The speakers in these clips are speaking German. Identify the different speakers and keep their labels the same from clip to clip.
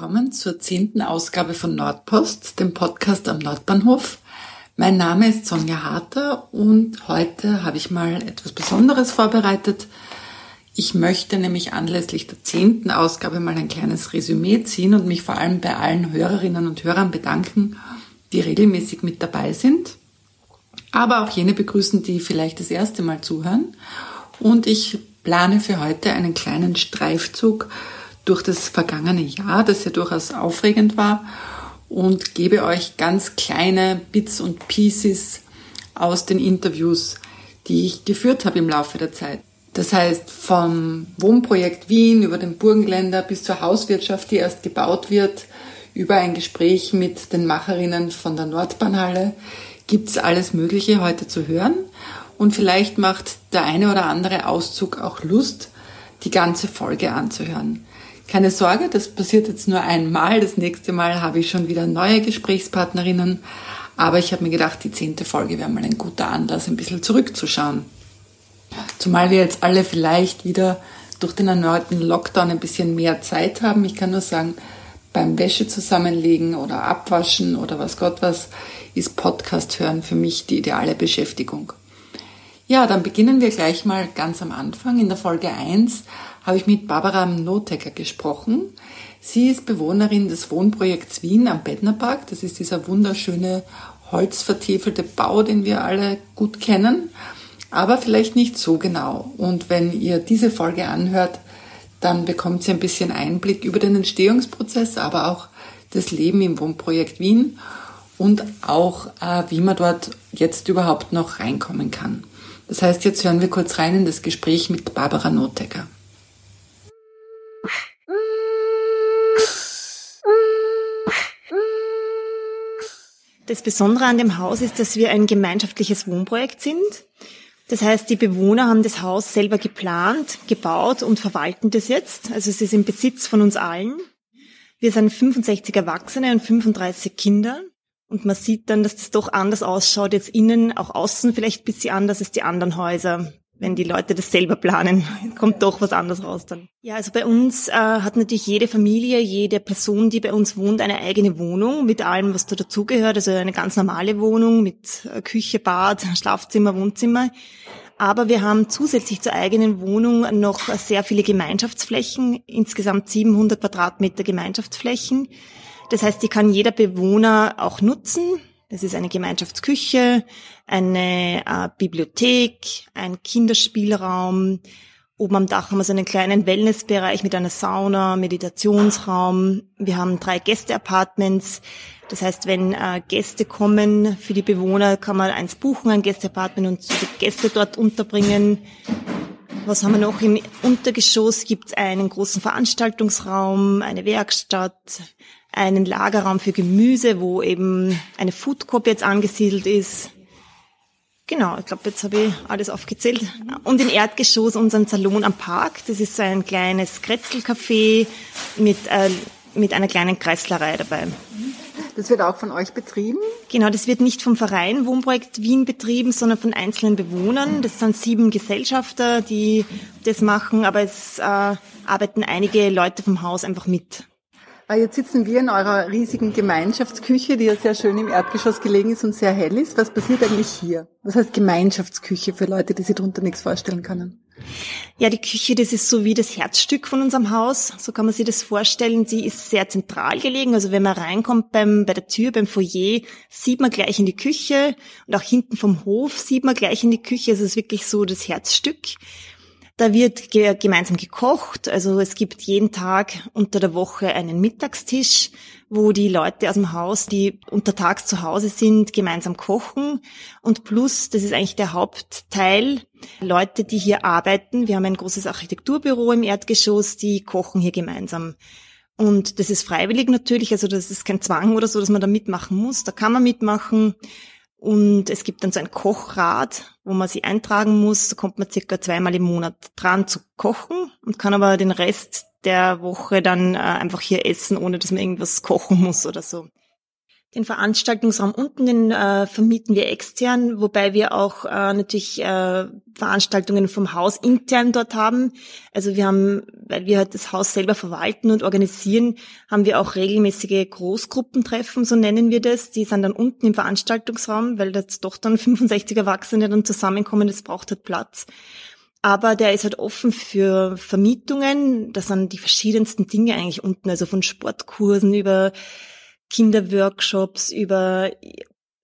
Speaker 1: Willkommen zur zehnten Ausgabe von Nordpost, dem Podcast am Nordbahnhof. Mein Name ist Sonja Harter und heute habe ich mal etwas Besonderes vorbereitet. Ich möchte nämlich anlässlich der zehnten Ausgabe mal ein kleines Resümee ziehen und mich vor allem bei allen Hörerinnen und Hörern bedanken, die regelmäßig mit dabei sind, aber auch jene begrüßen, die vielleicht das erste Mal zuhören. Und ich plane für heute einen kleinen Streifzug durch das vergangene Jahr, das ja durchaus aufregend war, und gebe euch ganz kleine Bits und Pieces aus den Interviews, die ich geführt habe im Laufe der Zeit. Das heißt, vom Wohnprojekt Wien über den Burgenländer bis zur Hauswirtschaft, die erst gebaut wird, über ein Gespräch mit den Macherinnen von der Nordbahnhalle, gibt's alles Mögliche heute zu hören. Und vielleicht macht der eine oder andere Auszug auch Lust, die ganze Folge anzuhören. Keine Sorge, das passiert jetzt nur einmal. Das nächste Mal habe ich schon wieder neue Gesprächspartnerinnen. Aber ich habe mir gedacht, die zehnte Folge wäre mal ein guter Anlass, ein bisschen zurückzuschauen. Zumal wir jetzt alle vielleicht wieder durch den erneuten Lockdown ein bisschen mehr Zeit haben. Ich kann nur sagen, beim Wäsche zusammenlegen oder abwaschen oder was Gott was, ist Podcast hören für mich die ideale Beschäftigung. Ja, dann beginnen wir gleich mal ganz am Anfang. In der Folge 1 habe ich mit Barbara Notecker gesprochen. Sie ist Bewohnerin des Wohnprojekts Wien am Bettnerpark. Das ist dieser wunderschöne holzvertiefelte Bau, den wir alle gut kennen, aber vielleicht nicht so genau. Und wenn ihr diese Folge anhört, dann bekommt sie ein bisschen Einblick über den Entstehungsprozess, aber auch das Leben im Wohnprojekt Wien und auch, äh, wie man dort jetzt überhaupt noch reinkommen kann. Das heißt, jetzt hören wir kurz rein in das Gespräch mit Barbara Notecker.
Speaker 2: Das Besondere an dem Haus ist, dass wir ein gemeinschaftliches Wohnprojekt sind. Das heißt, die Bewohner haben das Haus selber geplant, gebaut und verwalten das jetzt. Also es ist im Besitz von uns allen. Wir sind 65 Erwachsene und 35 Kinder. Und man sieht dann, dass das doch anders ausschaut, jetzt innen, auch außen vielleicht ein bisschen anders als die anderen Häuser wenn die Leute das selber planen, kommt doch was anderes raus dann. Ja, also bei uns äh, hat natürlich jede Familie, jede Person, die bei uns wohnt, eine eigene Wohnung mit allem, was da dazugehört. Also eine ganz normale Wohnung mit äh, Küche, Bad, Schlafzimmer, Wohnzimmer. Aber wir haben zusätzlich zur eigenen Wohnung noch sehr viele Gemeinschaftsflächen, insgesamt 700 Quadratmeter Gemeinschaftsflächen. Das heißt, die kann jeder Bewohner auch nutzen. Das ist eine Gemeinschaftsküche, eine äh, Bibliothek, ein Kinderspielraum. Oben am Dach haben wir so einen kleinen Wellnessbereich mit einer Sauna, Meditationsraum. Wir haben drei Gästeapartments. Das heißt, wenn äh, Gäste kommen für die Bewohner, kann man eins buchen, ein Gästeapartment und die Gäste dort unterbringen. Was haben wir noch? Im Untergeschoss gibt es einen großen Veranstaltungsraum, eine Werkstatt, einen Lagerraum für Gemüse, wo eben eine Food Coop jetzt angesiedelt ist. Genau, ich glaube, jetzt habe ich alles aufgezählt. Und im Erdgeschoss unseren Salon am Park. Das ist so ein kleines Kretzelcafé mit, äh, mit einer kleinen Kreislerei dabei.
Speaker 1: Das wird auch von euch betrieben?
Speaker 2: Genau, das wird nicht vom Verein Wohnprojekt Wien betrieben, sondern von einzelnen Bewohnern. Das sind sieben Gesellschafter, die das machen, aber es äh, arbeiten einige Leute vom Haus einfach mit.
Speaker 1: Ah, jetzt sitzen wir in eurer riesigen Gemeinschaftsküche, die ja sehr schön im Erdgeschoss gelegen ist und sehr hell ist. Was passiert eigentlich hier? Was heißt Gemeinschaftsküche für Leute, die sich darunter nichts vorstellen können?
Speaker 2: Ja, die Küche, das ist so wie das Herzstück von unserem Haus. So kann man sich das vorstellen. Sie ist sehr zentral gelegen. Also wenn man reinkommt beim, bei der Tür, beim Foyer, sieht man gleich in die Küche und auch hinten vom Hof sieht man gleich in die Küche. Also es ist wirklich so das Herzstück. Da wird ge gemeinsam gekocht. Also es gibt jeden Tag unter der Woche einen Mittagstisch, wo die Leute aus dem Haus, die untertags zu Hause sind, gemeinsam kochen. Und plus, das ist eigentlich der Hauptteil, Leute, die hier arbeiten. Wir haben ein großes Architekturbüro im Erdgeschoss, die kochen hier gemeinsam. Und das ist freiwillig natürlich, also das ist kein Zwang oder so, dass man da mitmachen muss. Da kann man mitmachen. Und es gibt dann so ein Kochrad, wo man sich eintragen muss. Da kommt man circa zweimal im Monat dran zu kochen und kann aber den Rest der Woche dann äh, einfach hier essen, ohne dass man irgendwas kochen muss oder so. Den Veranstaltungsraum unten, den äh, vermieten wir extern, wobei wir auch äh, natürlich äh, Veranstaltungen vom Haus intern dort haben. Also wir haben, weil wir halt das Haus selber verwalten und organisieren, haben wir auch regelmäßige Großgruppentreffen, so nennen wir das. Die sind dann unten im Veranstaltungsraum, weil das doch dann 65 Erwachsene dann zusammenkommen, das braucht halt Platz. Aber der ist halt offen für Vermietungen. Das sind die verschiedensten Dinge eigentlich unten, also von Sportkursen über Kinderworkshops, über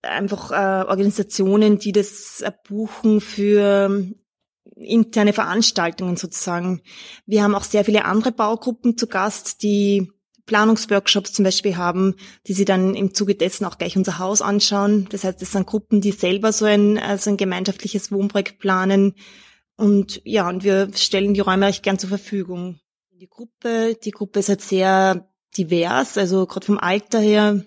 Speaker 2: einfach äh, Organisationen, die das buchen für interne Veranstaltungen sozusagen. Wir haben auch sehr viele andere Baugruppen zu Gast, die Planungsworkshops zum Beispiel haben, die sie dann im Zuge dessen auch gleich unser Haus anschauen. Das heißt, es sind Gruppen, die selber so ein, also ein gemeinschaftliches Wohnprojekt planen. Und ja, und wir stellen die Räume euch gern zur Verfügung. Die Gruppe, die Gruppe ist halt sehr divers, also gerade vom Alter her.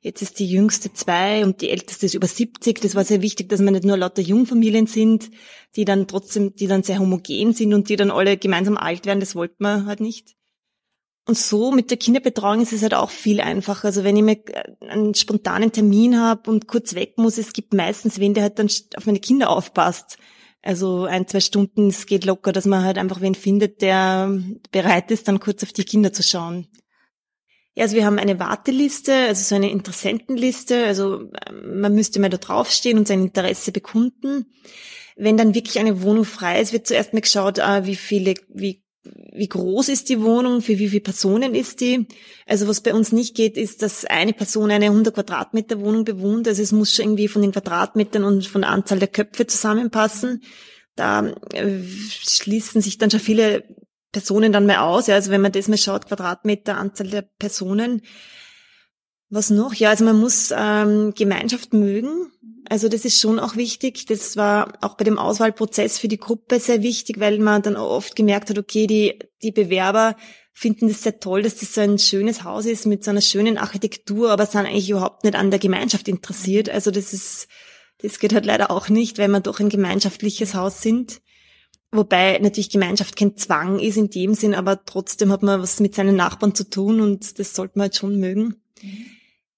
Speaker 2: Jetzt ist die jüngste zwei und die älteste ist über 70. Das war sehr wichtig, dass wir nicht nur lauter Jungfamilien sind, die dann trotzdem, die dann sehr homogen sind und die dann alle gemeinsam alt werden. Das wollten wir halt nicht. Und so mit der Kinderbetreuung ist es halt auch viel einfacher. Also wenn ich mir einen spontanen Termin habe und kurz weg muss, es gibt meistens wen, der halt dann auf meine Kinder aufpasst. Also ein, zwei Stunden, es geht locker, dass man halt einfach wen findet, der bereit ist, dann kurz auf die Kinder zu schauen. Ja, also wir haben eine Warteliste, also so eine Interessentenliste. Also ähm, man müsste mal da draufstehen und sein Interesse bekunden. Wenn dann wirklich eine Wohnung frei ist, wird zuerst mal geschaut, ah, wie viele, wie wie groß ist die Wohnung, für wie viele Personen ist die. Also was bei uns nicht geht, ist, dass eine Person eine 100 Quadratmeter Wohnung bewohnt. Also es muss schon irgendwie von den Quadratmetern und von der Anzahl der Köpfe zusammenpassen. Da äh, schließen sich dann schon viele Personen dann mal aus. Ja, also wenn man das mal schaut, Quadratmeter, Anzahl der Personen. Was noch? Ja, also man muss ähm, Gemeinschaft mögen. Also das ist schon auch wichtig. Das war auch bei dem Auswahlprozess für die Gruppe sehr wichtig, weil man dann oft gemerkt hat, okay, die, die Bewerber finden das sehr toll, dass das so ein schönes Haus ist mit so einer schönen Architektur, aber sind eigentlich überhaupt nicht an der Gemeinschaft interessiert. Also das ist, das geht halt leider auch nicht, weil wir doch ein gemeinschaftliches Haus sind. Wobei natürlich Gemeinschaft kein Zwang ist in dem Sinn, aber trotzdem hat man was mit seinen Nachbarn zu tun und das sollte man halt schon mögen. Mhm.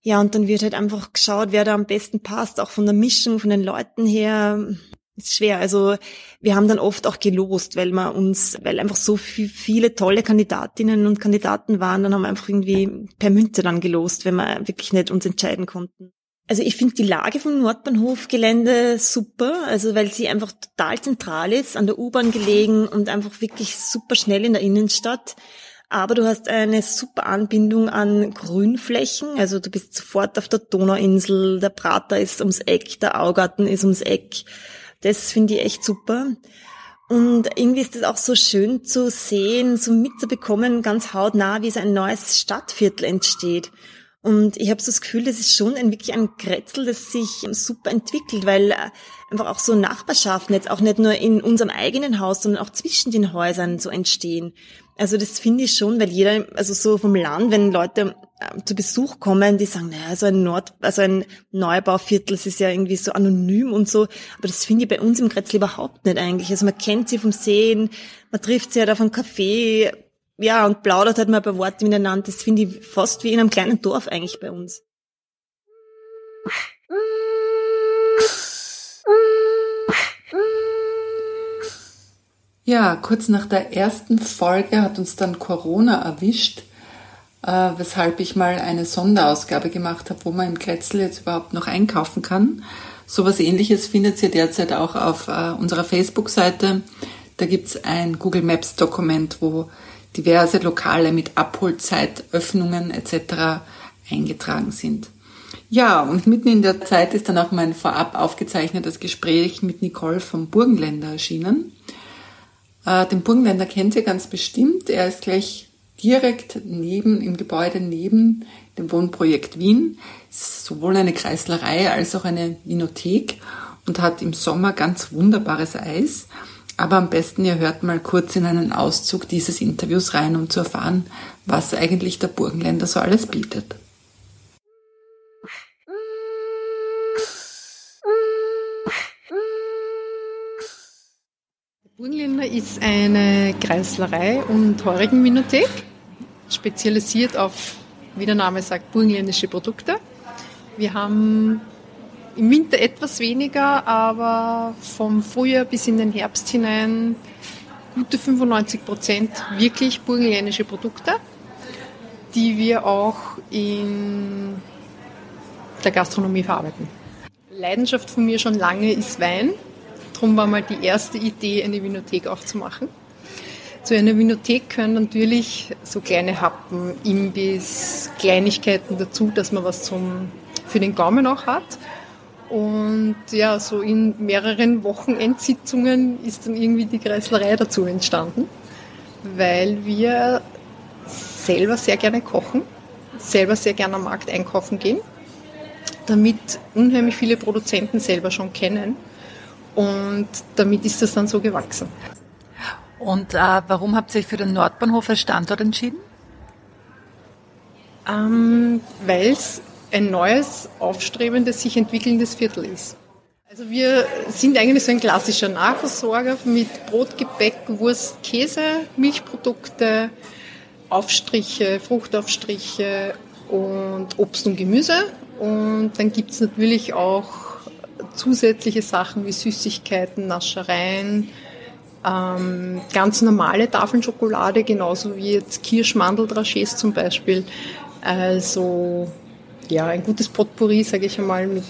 Speaker 2: Ja, und dann wird halt einfach geschaut, wer da am besten passt, auch von der Mischung, von den Leuten her. Ist schwer. Also wir haben dann oft auch gelost, weil man uns, weil einfach so viel, viele tolle Kandidatinnen und Kandidaten waren, dann haben wir einfach irgendwie per Münze dann gelost, wenn wir wirklich nicht uns entscheiden konnten. Also ich finde die Lage vom Nordbahnhofgelände super, also weil sie einfach total zentral ist, an der U-Bahn gelegen und einfach wirklich super schnell in der Innenstadt. Aber du hast eine super Anbindung an Grünflächen. Also du bist sofort auf der Donauinsel, der Prater ist ums Eck, der Augarten ist ums Eck. Das finde ich echt super. Und irgendwie ist es auch so schön zu sehen, so mitzubekommen, ganz hautnah, wie so ein neues Stadtviertel entsteht. Und ich habe so das Gefühl, das ist schon ein, wirklich ein Kretzel, das sich super entwickelt, weil einfach auch so Nachbarschaften jetzt auch nicht nur in unserem eigenen Haus, sondern auch zwischen den Häusern so entstehen. Also das finde ich schon, weil jeder, also so vom Land, wenn Leute äh, zu Besuch kommen, die sagen, naja, so ein Nord, also ein Neubauviertel, das ist ja irgendwie so anonym und so. Aber das finde ich bei uns im Kretzel überhaupt nicht eigentlich. Also man kennt sie vom Sehen, man trifft sie halt auf einem Café, ja, und plaudert halt mal ein paar Worte miteinander. Das finde ich fast wie in einem kleinen Dorf eigentlich bei uns.
Speaker 1: Ja, kurz nach der ersten Folge hat uns dann Corona erwischt, äh, weshalb ich mal eine Sonderausgabe gemacht habe, wo man im Kretzel jetzt überhaupt noch einkaufen kann. Sowas ähnliches findet ihr derzeit auch auf äh, unserer Facebook-Seite. Da gibt's ein Google Maps Dokument, wo diverse Lokale mit Abholzeit, Öffnungen etc. eingetragen sind. Ja, und mitten in der Zeit ist dann auch mein vorab aufgezeichnetes Gespräch mit Nicole vom Burgenländer erschienen. Äh, den Burgenländer kennt ihr ganz bestimmt. Er ist gleich direkt neben, im Gebäude neben dem Wohnprojekt Wien. Ist sowohl eine Kreislerei als auch eine Winothek und hat im Sommer ganz wunderbares Eis. Aber am besten ihr hört mal kurz in einen Auszug dieses Interviews rein, um zu erfahren, was eigentlich der Burgenländer so alles bietet.
Speaker 3: Burgenländer ist eine Kreislerei und Heurigenminothek, spezialisiert auf, wie der Name sagt, burgenländische Produkte. Wir haben im Winter etwas weniger, aber vom Frühjahr bis in den Herbst hinein gute 95 Prozent wirklich burgenländische Produkte, die wir auch in der Gastronomie verarbeiten. Leidenschaft von mir schon lange ist Wein. Darum war mal die erste Idee, eine Vinothek aufzumachen. Zu einer Vinothek können natürlich so kleine Happen, Imbiss, Kleinigkeiten dazu, dass man was zum, für den Gaumen auch hat. Und ja, so in mehreren Wochenendsitzungen ist dann irgendwie die Kreislerei dazu entstanden, weil wir selber sehr gerne kochen, selber sehr gerne am Markt einkaufen gehen, damit unheimlich viele Produzenten selber schon kennen und damit ist das dann so gewachsen.
Speaker 1: Und äh, warum habt ihr euch für den Nordbahnhof als Standort entschieden?
Speaker 3: Ähm, Weil es ein neues, aufstrebendes, sich entwickelndes Viertel ist. Also wir sind eigentlich so ein klassischer Nahversorger mit Brot, Gebäck, Wurst, Käse, Milchprodukte, Aufstriche, Fruchtaufstriche und Obst und Gemüse. Und dann gibt es natürlich auch zusätzliche Sachen wie Süßigkeiten, Naschereien, ähm, ganz normale Tafeln Schokolade, genauso wie jetzt Kirschmandeldrachés zum Beispiel. Also ja, ein gutes Potpourri, sage ich einmal, mit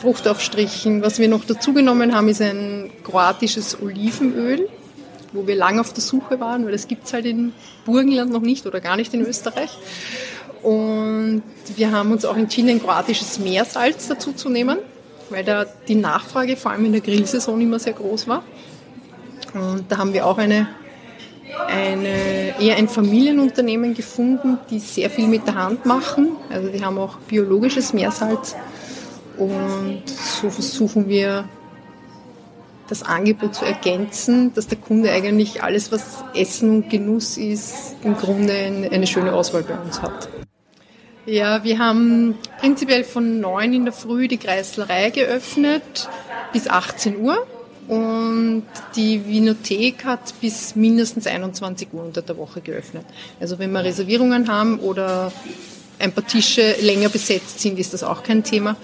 Speaker 3: Fruchtaufstrichen. Was wir noch dazu genommen haben, ist ein kroatisches Olivenöl, wo wir lange auf der Suche waren, weil das gibt's halt in Burgenland noch nicht oder gar nicht in Österreich. Und wir haben uns auch entschieden, ein kroatisches Meersalz dazu zu nehmen, weil da die Nachfrage vor allem in der Grillsaison immer sehr groß war. Und da haben wir auch eine, eine, eher ein Familienunternehmen gefunden, die sehr viel mit der Hand machen. Also die haben auch biologisches Meersalz. Und so versuchen wir das Angebot zu ergänzen, dass der Kunde eigentlich alles, was Essen und Genuss ist, im Grunde eine schöne Auswahl bei uns hat. Ja, wir haben prinzipiell von neun in der Früh die Kreislerei geöffnet bis 18 Uhr. Und die Vinothek hat bis mindestens 21 Uhr unter der Woche geöffnet. Also wenn wir Reservierungen haben oder ein paar Tische länger besetzt sind, ist das auch kein Thema.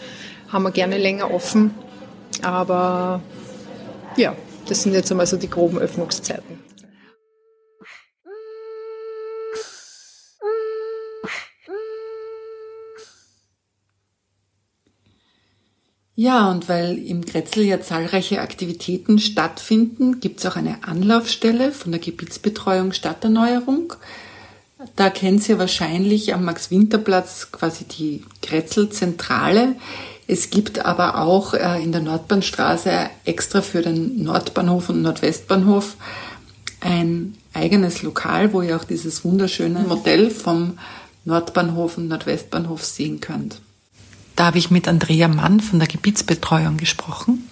Speaker 3: Haben wir gerne länger offen. Aber ja, das sind jetzt einmal so die groben Öffnungszeiten.
Speaker 1: Ja, und weil im Grätzl ja zahlreiche Aktivitäten stattfinden, gibt es auch eine Anlaufstelle von der Gebietsbetreuung Stadterneuerung. Da kennt ihr wahrscheinlich am Max-Winter-Platz quasi die Grätzl-Zentrale. Es gibt aber auch äh, in der Nordbahnstraße extra für den Nordbahnhof und Nordwestbahnhof ein eigenes Lokal, wo ihr auch dieses wunderschöne Modell vom Nordbahnhof und Nordwestbahnhof sehen könnt. Da habe ich mit Andrea Mann von der Gebietsbetreuung gesprochen.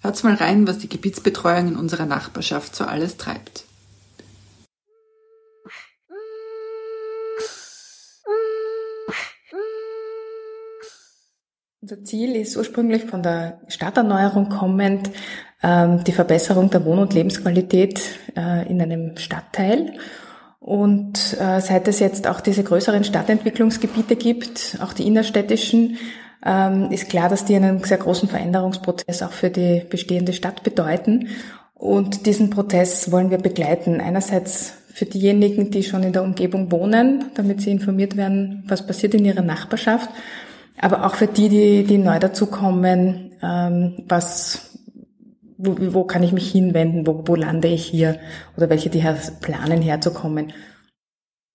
Speaker 1: Hört's mal rein, was die Gebietsbetreuung in unserer Nachbarschaft so alles treibt.
Speaker 4: Unser Ziel ist ursprünglich von der Stadterneuerung kommend ähm, die Verbesserung der Wohn- und Lebensqualität äh, in einem Stadtteil. Und äh, seit es jetzt auch diese größeren Stadtentwicklungsgebiete gibt, auch die innerstädtischen, ähm, ist klar, dass die einen sehr großen Veränderungsprozess auch für die bestehende Stadt bedeuten. Und diesen Prozess wollen wir begleiten. Einerseits für diejenigen, die schon in der Umgebung wohnen, damit sie informiert werden, was passiert in ihrer Nachbarschaft, aber auch für die, die, die neu dazukommen, ähm, was wo, wo kann ich mich hinwenden, wo, wo lande ich hier oder welche, die planen herzukommen.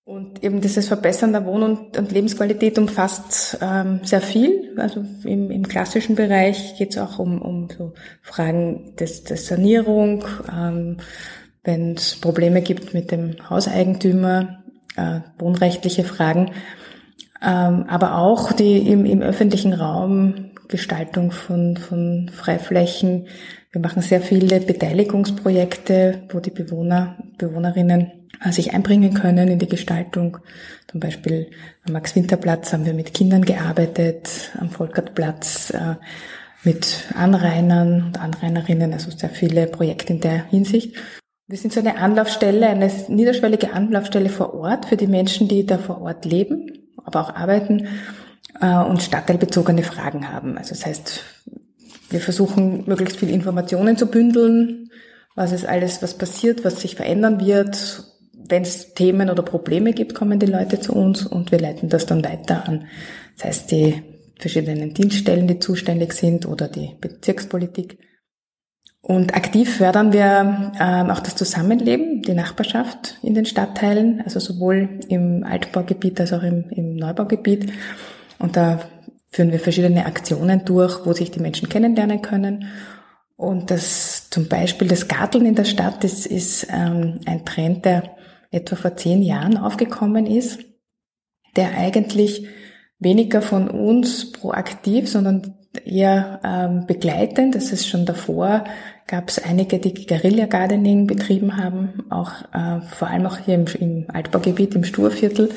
Speaker 4: Und eben dieses Verbessern der Wohn- und, und Lebensqualität umfasst ähm, sehr viel. Also im, im klassischen Bereich geht es auch um, um so Fragen des, des Sanierung, ähm, wenn es Probleme gibt mit dem Hauseigentümer, äh, wohnrechtliche Fragen, ähm, aber auch die im, im öffentlichen Raum Gestaltung von, von Freiflächen, wir machen sehr viele Beteiligungsprojekte, wo die Bewohner, Bewohnerinnen äh, sich einbringen können in die Gestaltung. Zum Beispiel am Max-Winter-Platz haben wir mit Kindern gearbeitet, am Volkertplatz äh, mit Anrainern und Anrainerinnen, also sehr viele Projekte in der Hinsicht. Wir sind so eine Anlaufstelle, eine niederschwellige Anlaufstelle vor Ort für die Menschen, die da vor Ort leben, aber auch arbeiten äh, und stadtteilbezogene Fragen haben. Also das heißt, wir versuchen möglichst viel Informationen zu bündeln, was ist alles, was passiert, was sich verändern wird. Wenn es Themen oder Probleme gibt, kommen die Leute zu uns und wir leiten das dann weiter an. Das heißt, die verschiedenen Dienststellen, die zuständig sind oder die Bezirkspolitik. Und aktiv fördern wir ähm, auch das Zusammenleben, die Nachbarschaft in den Stadtteilen, also sowohl im Altbaugebiet als auch im, im Neubaugebiet. Und da führen wir verschiedene Aktionen durch, wo sich die Menschen kennenlernen können. Und das zum Beispiel das Garteln in der Stadt, das ist ähm, ein Trend, der etwa vor zehn Jahren aufgekommen ist, der eigentlich weniger von uns proaktiv, sondern eher ähm, begleitend. Das ist schon davor, gab es einige, die Guerilla Gardening betrieben haben, auch äh, vor allem auch hier im, im Altbaugebiet, im Sturviertel.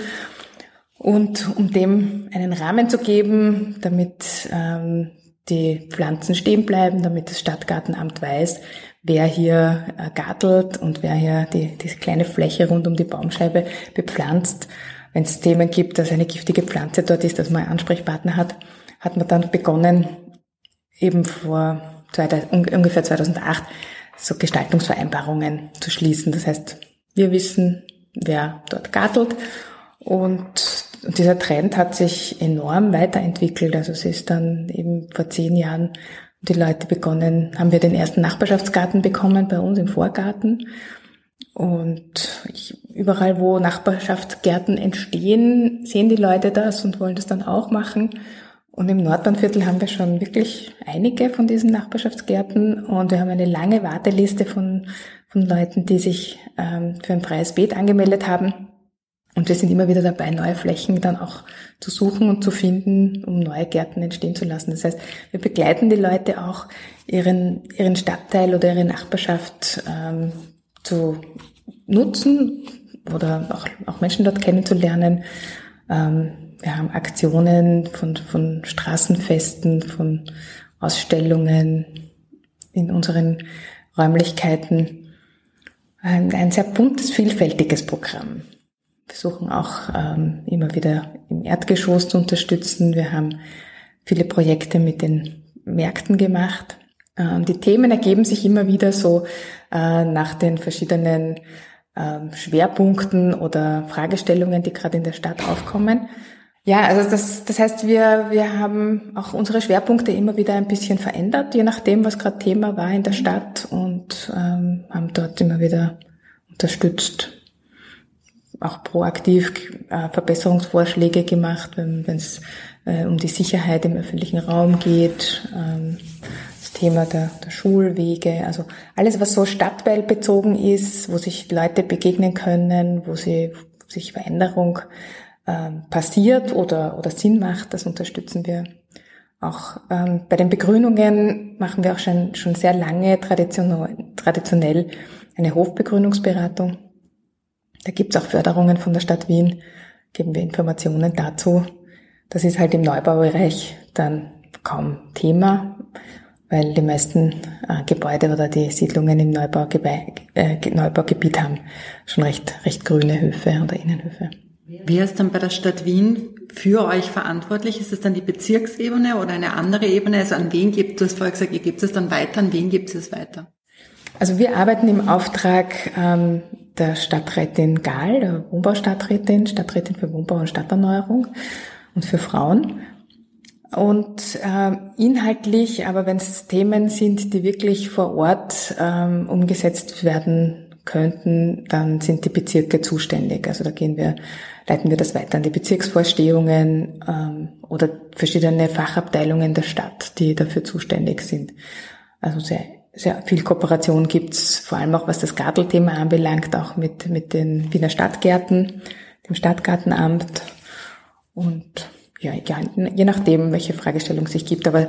Speaker 4: Und um dem einen Rahmen zu geben, damit ähm, die Pflanzen stehen bleiben, damit das Stadtgartenamt weiß, wer hier äh, gartelt und wer hier die, diese kleine Fläche rund um die Baumscheibe bepflanzt. Wenn es Themen gibt, dass eine giftige Pflanze dort ist, dass man einen Ansprechpartner hat, hat man dann begonnen, eben vor 2000, ungefähr 2008 so Gestaltungsvereinbarungen zu schließen. Das heißt, wir wissen, wer dort gartelt und dieser Trend hat sich enorm weiterentwickelt. Also es ist dann eben vor zehn Jahren die Leute begonnen, haben wir den ersten Nachbarschaftsgarten bekommen bei uns im Vorgarten. Und ich, überall, wo Nachbarschaftsgärten entstehen, sehen die Leute das und wollen das dann auch machen. Und im Nordbahnviertel haben wir schon wirklich einige von diesen Nachbarschaftsgärten und wir haben eine lange Warteliste von, von Leuten, die sich ähm, für ein freies Beet angemeldet haben. Und wir sind immer wieder dabei, neue Flächen dann auch zu suchen und zu finden, um neue Gärten entstehen zu lassen. Das heißt, wir begleiten die Leute auch, ihren, ihren Stadtteil oder ihre Nachbarschaft ähm, zu nutzen oder auch, auch Menschen dort kennenzulernen. Ähm, wir haben Aktionen von, von Straßenfesten, von Ausstellungen in unseren Räumlichkeiten. Ein, ein sehr buntes, vielfältiges Programm. Versuchen auch ähm, immer wieder im Erdgeschoss zu unterstützen. Wir haben viele Projekte mit den Märkten gemacht. Ähm, die Themen ergeben sich immer wieder so äh, nach den verschiedenen ähm, Schwerpunkten oder Fragestellungen, die gerade in der Stadt aufkommen. Ja, also das, das heißt, wir, wir haben auch unsere Schwerpunkte immer wieder ein bisschen verändert, je nachdem, was gerade Thema war in der Stadt und ähm, haben dort immer wieder unterstützt, auch proaktiv äh, Verbesserungsvorschläge gemacht, wenn es äh, um die Sicherheit im öffentlichen Raum geht, ähm, das Thema der, der Schulwege, also alles, was so stadtteilbezogen ist, wo sich Leute begegnen können, wo sie wo sich Veränderung ähm, passiert oder, oder Sinn macht, das unterstützen wir. Auch ähm, bei den Begrünungen machen wir auch schon, schon sehr lange traditionell, traditionell eine Hofbegrünungsberatung. Da gibt's auch Förderungen von der Stadt Wien, geben wir Informationen dazu. Das ist halt im Neubaubereich dann kaum Thema, weil die meisten äh, Gebäude oder die Siedlungen im Neubaugebiet, äh, Neubaugebiet haben schon recht, recht grüne Höfe oder Innenhöfe.
Speaker 1: Wer ist dann bei der Stadt Wien für euch verantwortlich? Ist es dann die Bezirksebene oder eine andere Ebene? Also an wen gibt, du hast vorher gesagt, ihr gebt es dann weiter, an wen gibt es weiter?
Speaker 4: Also wir arbeiten im Auftrag ähm, der Stadträtin Gahl, der Wohnbaustadträtin, Stadträtin für Wohnbau und Stadterneuerung und für Frauen. Und äh, inhaltlich, aber wenn es Themen sind, die wirklich vor Ort ähm, umgesetzt werden könnten, dann sind die Bezirke zuständig. Also da gehen wir leiten wir das weiter an die Bezirksvorstehungen ähm, oder verschiedene Fachabteilungen der Stadt, die dafür zuständig sind. Also sehr, sehr viel Kooperation gibt's, vor allem auch was das Gartelthema anbelangt, auch mit, mit den Wiener Stadtgärten, dem Stadtgartenamt und ja, je nachdem, welche Fragestellung sich gibt. Aber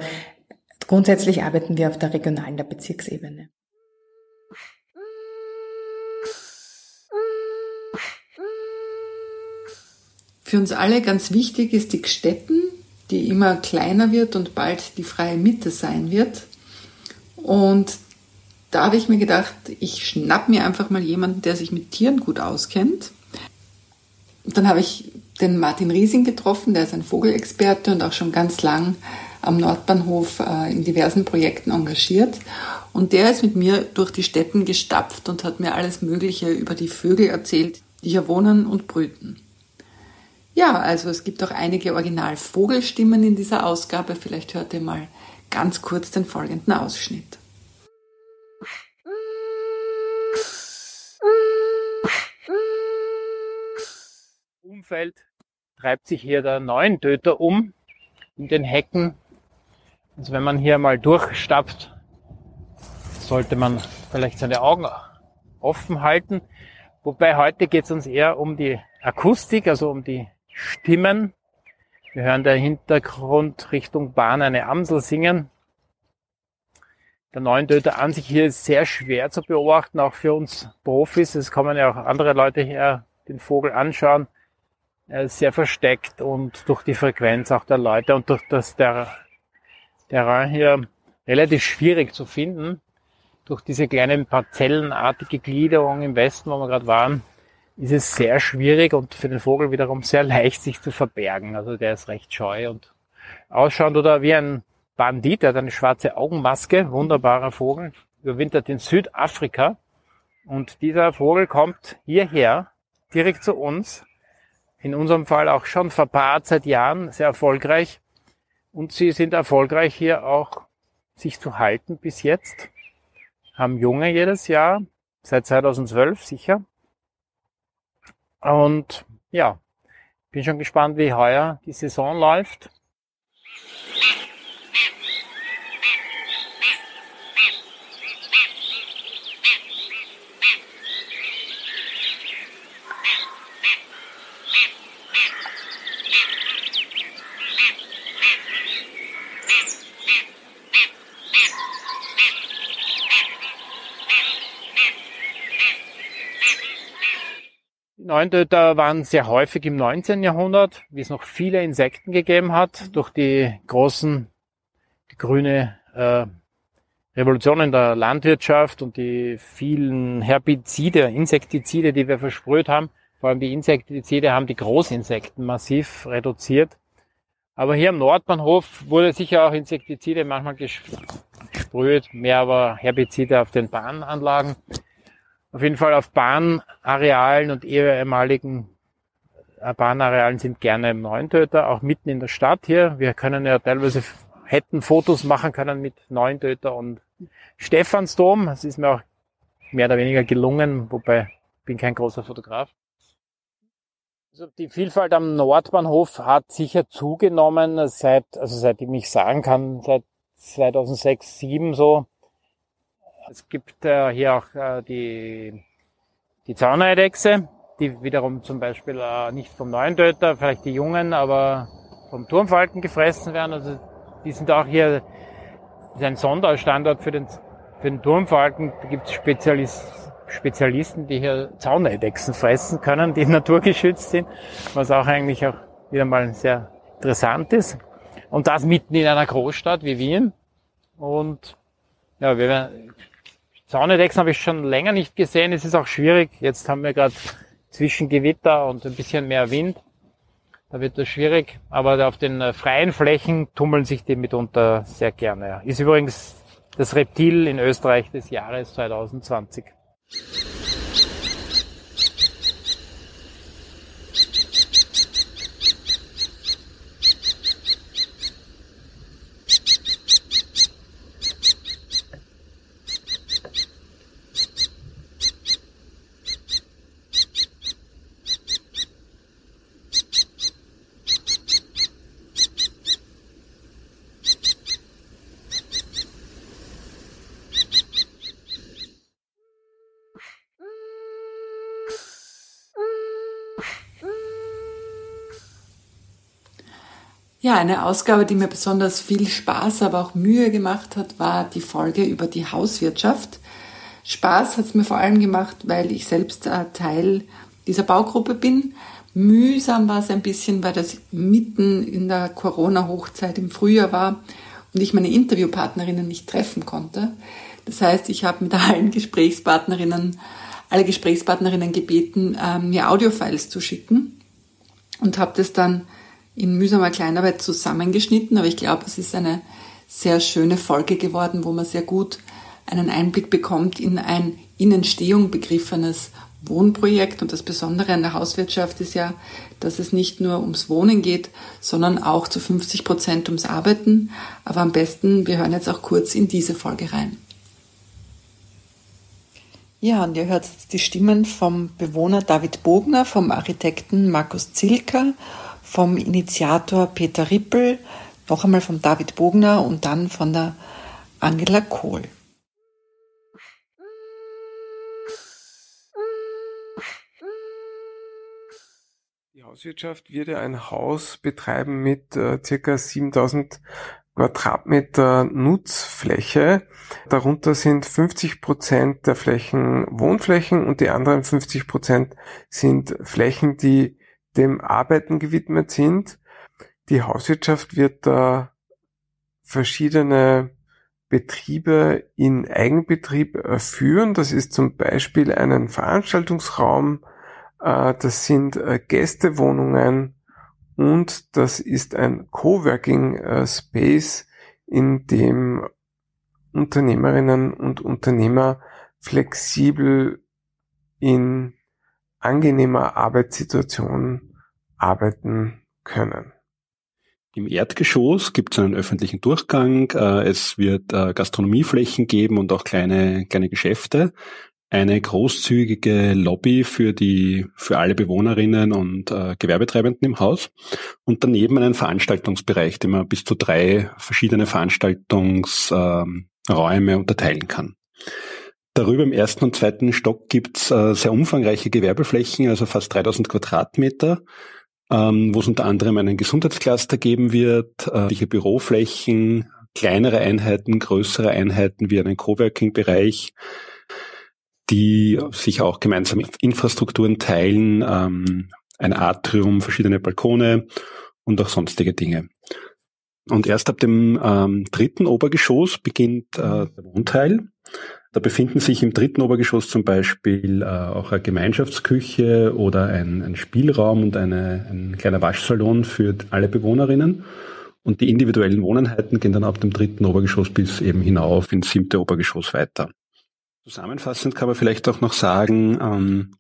Speaker 4: grundsätzlich arbeiten wir auf der regionalen, der Bezirksebene.
Speaker 1: Für uns alle ganz wichtig ist die Gstetten, die immer kleiner wird und bald die freie Mitte sein wird. Und da habe ich mir gedacht, ich schnapp mir einfach mal jemanden, der sich mit Tieren gut auskennt. Dann habe ich den Martin Riesing getroffen, der ist ein Vogelexperte und auch schon ganz lang am Nordbahnhof äh, in diversen Projekten engagiert. Und der ist mit mir durch die Städten gestapft und hat mir alles Mögliche über die Vögel erzählt, die hier wohnen und brüten. Ja, also es gibt auch einige Original-Vogelstimmen in dieser Ausgabe. Vielleicht hört ihr mal ganz kurz den folgenden Ausschnitt.
Speaker 5: Umfeld treibt sich hier der Neuentöter um in den Hecken. Also wenn man hier mal durchstapft, sollte man vielleicht seine Augen offen halten. Wobei heute geht es uns eher um die Akustik, also um die Stimmen. Wir hören der Hintergrund Richtung Bahn eine Amsel singen. Der Neuntöter an sich hier ist sehr schwer zu beobachten, auch für uns Profis. Es kommen ja auch andere Leute her, den Vogel anschauen. Er ist sehr versteckt und durch die Frequenz auch der Leute und durch das der Terrain hier relativ schwierig zu finden. Durch diese kleinen parzellenartige Gliederung im Westen, wo wir gerade waren, ist es sehr schwierig und für den Vogel wiederum sehr leicht, sich zu verbergen. Also der ist recht scheu und ausschauend oder wie ein Bandit, der hat eine schwarze Augenmaske, wunderbarer Vogel, überwintert in Südafrika. Und dieser Vogel kommt hierher, direkt zu uns. In unserem Fall auch schon verpaart seit Jahren, sehr erfolgreich. Und sie sind erfolgreich hier auch sich zu halten bis jetzt. Haben Junge jedes Jahr, seit 2012 sicher. Und ja, bin schon gespannt, wie heuer die Saison läuft. Neuntöter waren sehr häufig im 19. Jahrhundert, wie es noch viele Insekten gegeben hat, durch die großen, die grüne äh, Revolution in der Landwirtschaft und die vielen Herbizide, Insektizide, die wir versprüht haben. Vor allem die Insektizide haben die Großinsekten massiv reduziert. Aber hier am Nordbahnhof wurde sicher auch Insektizide manchmal gesprüht, mehr aber Herbizide auf den Bahnanlagen auf jeden Fall auf Bahnarealen und ehemaligen äh, Bahnarealen sind gerne Neuntöter, auch mitten in der Stadt hier. Wir können ja teilweise hätten Fotos machen können mit Neuntöter und Stephansdom. Das ist mir auch mehr oder weniger gelungen, wobei ich bin kein großer Fotograf. Also die Vielfalt am Nordbahnhof hat sicher zugenommen seit, also seit ich mich sagen kann, seit 2006, 2007 so. Es gibt äh, hier auch äh, die, die Zauneidechse, die wiederum zum Beispiel äh, nicht vom neuen Töter, vielleicht die Jungen, aber vom Turmfalken gefressen werden. Also die sind auch hier, ist ein Sonderstandort für den, für den Turmfalken. Da gibt es Spezialist, Spezialisten, die hier Zauneidechsen fressen können, die naturgeschützt sind, was auch eigentlich auch wieder mal sehr interessant ist. Und das mitten in einer Großstadt wie Wien. Und ja, wir Zaunedechsen habe ich schon länger nicht gesehen. Es ist auch schwierig. Jetzt haben wir gerade zwischen Gewitter und ein bisschen mehr Wind. Da wird das schwierig. Aber auf den äh, freien Flächen tummeln sich die mitunter sehr gerne. Ist übrigens das Reptil in Österreich des Jahres 2020.
Speaker 1: Ja, eine Ausgabe, die mir besonders viel Spaß, aber auch Mühe gemacht hat, war die Folge über die Hauswirtschaft. Spaß hat es mir vor allem gemacht, weil ich selbst äh, Teil dieser Baugruppe bin. Mühsam war es ein bisschen, weil das mitten in der Corona-Hochzeit im Frühjahr war und ich meine Interviewpartnerinnen nicht treffen konnte. Das heißt, ich habe mit allen Gesprächspartnerinnen, alle Gesprächspartnerinnen gebeten, äh, mir Audiofiles zu schicken und habe das dann in mühsamer Kleinarbeit zusammengeschnitten, aber ich glaube, es ist eine sehr schöne Folge geworden, wo man sehr gut einen Einblick bekommt in ein in Entstehung begriffenes Wohnprojekt. Und das Besondere an der Hauswirtschaft ist ja, dass es nicht nur ums Wohnen geht, sondern auch zu 50 Prozent ums Arbeiten. Aber am besten, wir hören jetzt auch kurz in diese Folge rein. Ja, und ihr hört jetzt die Stimmen vom Bewohner David Bogner, vom Architekten Markus Zilker, vom Initiator Peter Rippel, noch einmal vom David Bogner und dann von der Angela Kohl.
Speaker 6: Die Hauswirtschaft wird ja ein Haus betreiben mit äh, circa 7000 Quadratmeter Nutzfläche. Darunter sind 50 Prozent der Flächen Wohnflächen und die anderen 50 Prozent sind Flächen, die dem Arbeiten gewidmet sind. Die Hauswirtschaft wird da verschiedene Betriebe in Eigenbetrieb führen. Das ist zum Beispiel einen Veranstaltungsraum, äh, das sind äh, Gästewohnungen, und das ist ein Coworking äh, Space, in dem Unternehmerinnen und Unternehmer flexibel in angenehmer Arbeitssituation arbeiten können.
Speaker 7: Im Erdgeschoss gibt es einen öffentlichen Durchgang. Äh, es wird äh, Gastronomieflächen geben und auch kleine, kleine Geschäfte eine großzügige Lobby für die für alle Bewohnerinnen und äh, Gewerbetreibenden im Haus und daneben einen Veranstaltungsbereich, den man bis zu drei verschiedene Veranstaltungsräume äh, unterteilen kann. Darüber im ersten und zweiten Stock gibt's äh, sehr umfangreiche Gewerbeflächen, also fast 3000 Quadratmeter, ähm, wo es unter anderem einen Gesundheitscluster geben wird, äh, Büroflächen, kleinere Einheiten, größere Einheiten wie einen Coworking-Bereich, die sich auch gemeinsam Infrastrukturen teilen, ähm, ein Atrium, verschiedene Balkone und auch sonstige Dinge. Und erst ab dem ähm, dritten Obergeschoss beginnt äh, der Wohnteil. Da befinden sich im dritten Obergeschoss zum Beispiel äh, auch eine Gemeinschaftsküche oder ein, ein Spielraum und eine, ein kleiner Waschsalon für alle Bewohnerinnen. Und die individuellen Wohneinheiten gehen dann ab dem dritten Obergeschoss bis eben hinauf ins siebte Obergeschoss weiter. Zusammenfassend kann man vielleicht auch noch sagen, ähm,